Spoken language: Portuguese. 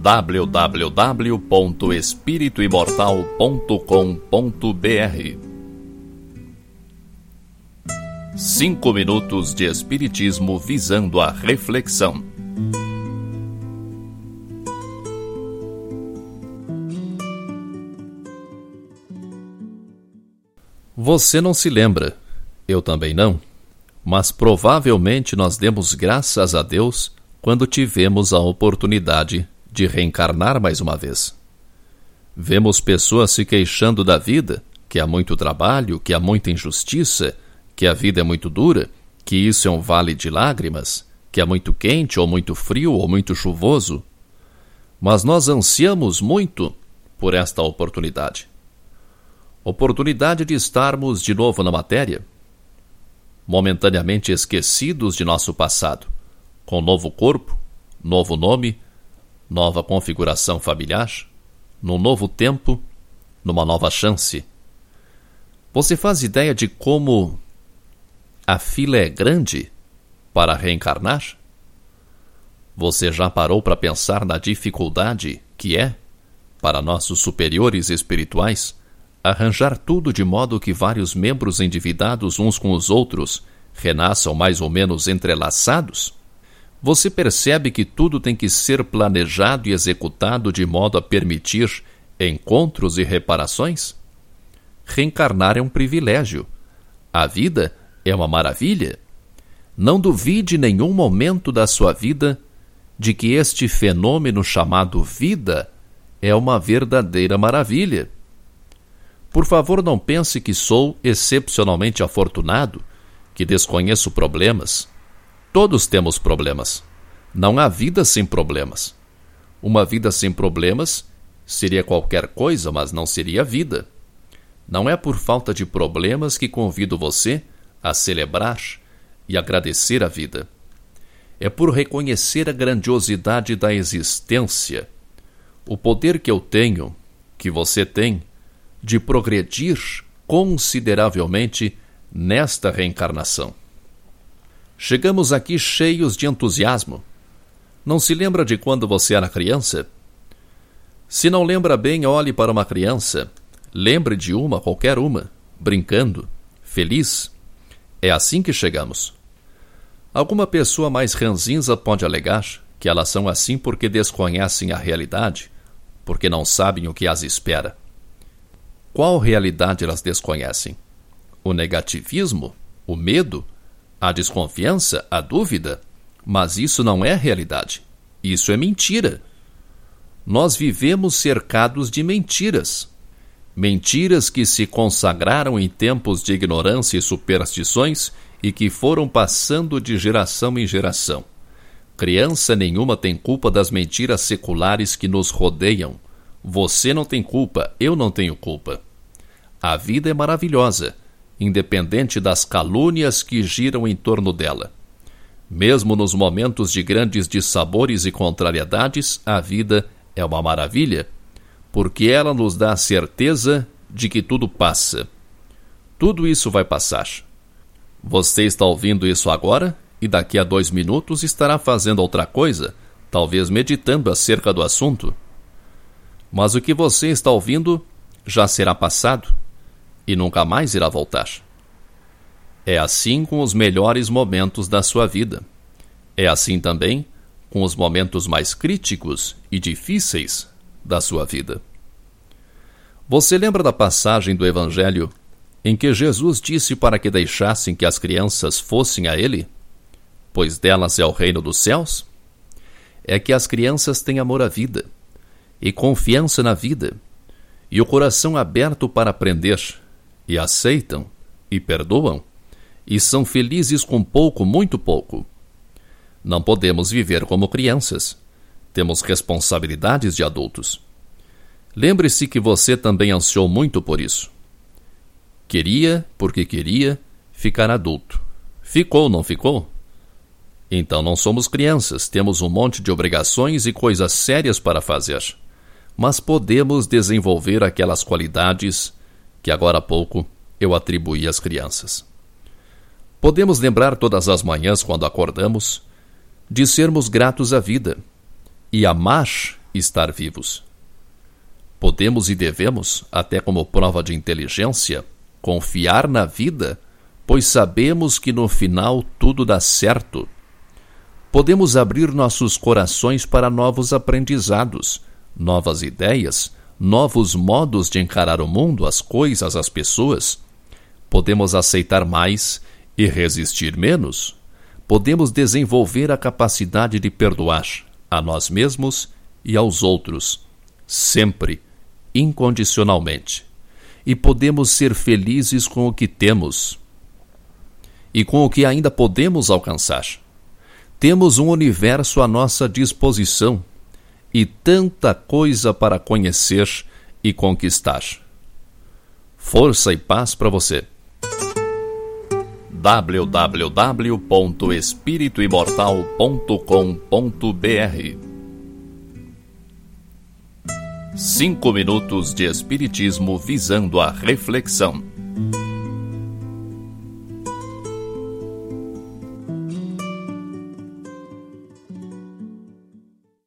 www.espirituimortal.com.br Cinco minutos de Espiritismo visando a reflexão. Você não se lembra, eu também não, mas provavelmente nós demos graças a Deus quando tivemos a oportunidade de reencarnar mais uma vez. Vemos pessoas se queixando da vida, que há muito trabalho, que há muita injustiça, que a vida é muito dura, que isso é um vale de lágrimas, que é muito quente ou muito frio ou muito chuvoso. Mas nós ansiamos muito por esta oportunidade. Oportunidade de estarmos de novo na matéria, momentaneamente esquecidos de nosso passado, com novo corpo, novo nome, nova configuração familiar, num novo tempo, numa nova chance. Você faz ideia de como a fila é grande para reencarnar? Você já parou para pensar na dificuldade que é, para nossos superiores espirituais, arranjar tudo de modo que vários membros endividados uns com os outros renasçam mais ou menos entrelaçados? Você percebe que tudo tem que ser planejado e executado de modo a permitir encontros e reparações? Reencarnar é um privilégio. A vida é uma maravilha. Não duvide nenhum momento da sua vida de que este fenômeno chamado vida é uma verdadeira maravilha. Por favor, não pense que sou excepcionalmente afortunado, que desconheço problemas, Todos temos problemas. Não há vida sem problemas. Uma vida sem problemas seria qualquer coisa, mas não seria vida. Não é por falta de problemas que convido você a celebrar e agradecer a vida. É por reconhecer a grandiosidade da existência, o poder que eu tenho, que você tem, de progredir consideravelmente nesta reencarnação. Chegamos aqui cheios de entusiasmo. Não se lembra de quando você era criança? Se não lembra bem, olhe para uma criança. Lembre de uma, qualquer uma, brincando, feliz. É assim que chegamos. Alguma pessoa mais ranzinza pode alegar que elas são assim porque desconhecem a realidade, porque não sabem o que as espera. Qual realidade elas desconhecem? O negativismo? O medo? A desconfiança, a dúvida. Mas isso não é realidade. Isso é mentira. Nós vivemos cercados de mentiras. Mentiras que se consagraram em tempos de ignorância e superstições e que foram passando de geração em geração. Criança nenhuma tem culpa das mentiras seculares que nos rodeiam. Você não tem culpa, eu não tenho culpa. A vida é maravilhosa independente das calúnias que giram em torno dela. Mesmo nos momentos de grandes dissabores e contrariedades, a vida é uma maravilha, porque ela nos dá a certeza de que tudo passa. Tudo isso vai passar. Você está ouvindo isso agora e daqui a dois minutos estará fazendo outra coisa, talvez meditando acerca do assunto. Mas o que você está ouvindo já será passado e nunca mais irá voltar. É assim com os melhores momentos da sua vida. É assim também com os momentos mais críticos e difíceis da sua vida. Você lembra da passagem do Evangelho em que Jesus disse para que deixassem que as crianças fossem a Ele? Pois delas é o reino dos céus? É que as crianças têm amor à vida e confiança na vida e o coração aberto para aprender e aceitam, e perdoam, e são felizes com pouco, muito pouco. Não podemos viver como crianças. Temos responsabilidades de adultos. Lembre-se que você também ansiou muito por isso. Queria, porque queria, ficar adulto. Ficou, não ficou? Então não somos crianças, temos um monte de obrigações e coisas sérias para fazer. Mas podemos desenvolver aquelas qualidades que agora há pouco eu atribuí às crianças. Podemos lembrar todas as manhãs, quando acordamos, de sermos gratos à vida e amar estar vivos. Podemos e devemos, até como prova de inteligência, confiar na vida, pois sabemos que no final tudo dá certo. Podemos abrir nossos corações para novos aprendizados, novas ideias, novos modos de encarar o mundo, as coisas, as pessoas. Podemos aceitar mais e resistir menos. Podemos desenvolver a capacidade de perdoar a nós mesmos e aos outros, sempre incondicionalmente. E podemos ser felizes com o que temos e com o que ainda podemos alcançar. Temos um universo à nossa disposição e tanta coisa para conhecer e conquistar. Força e paz para você. www.espirituimortal.com.br Cinco minutos de Espiritismo visando a reflexão.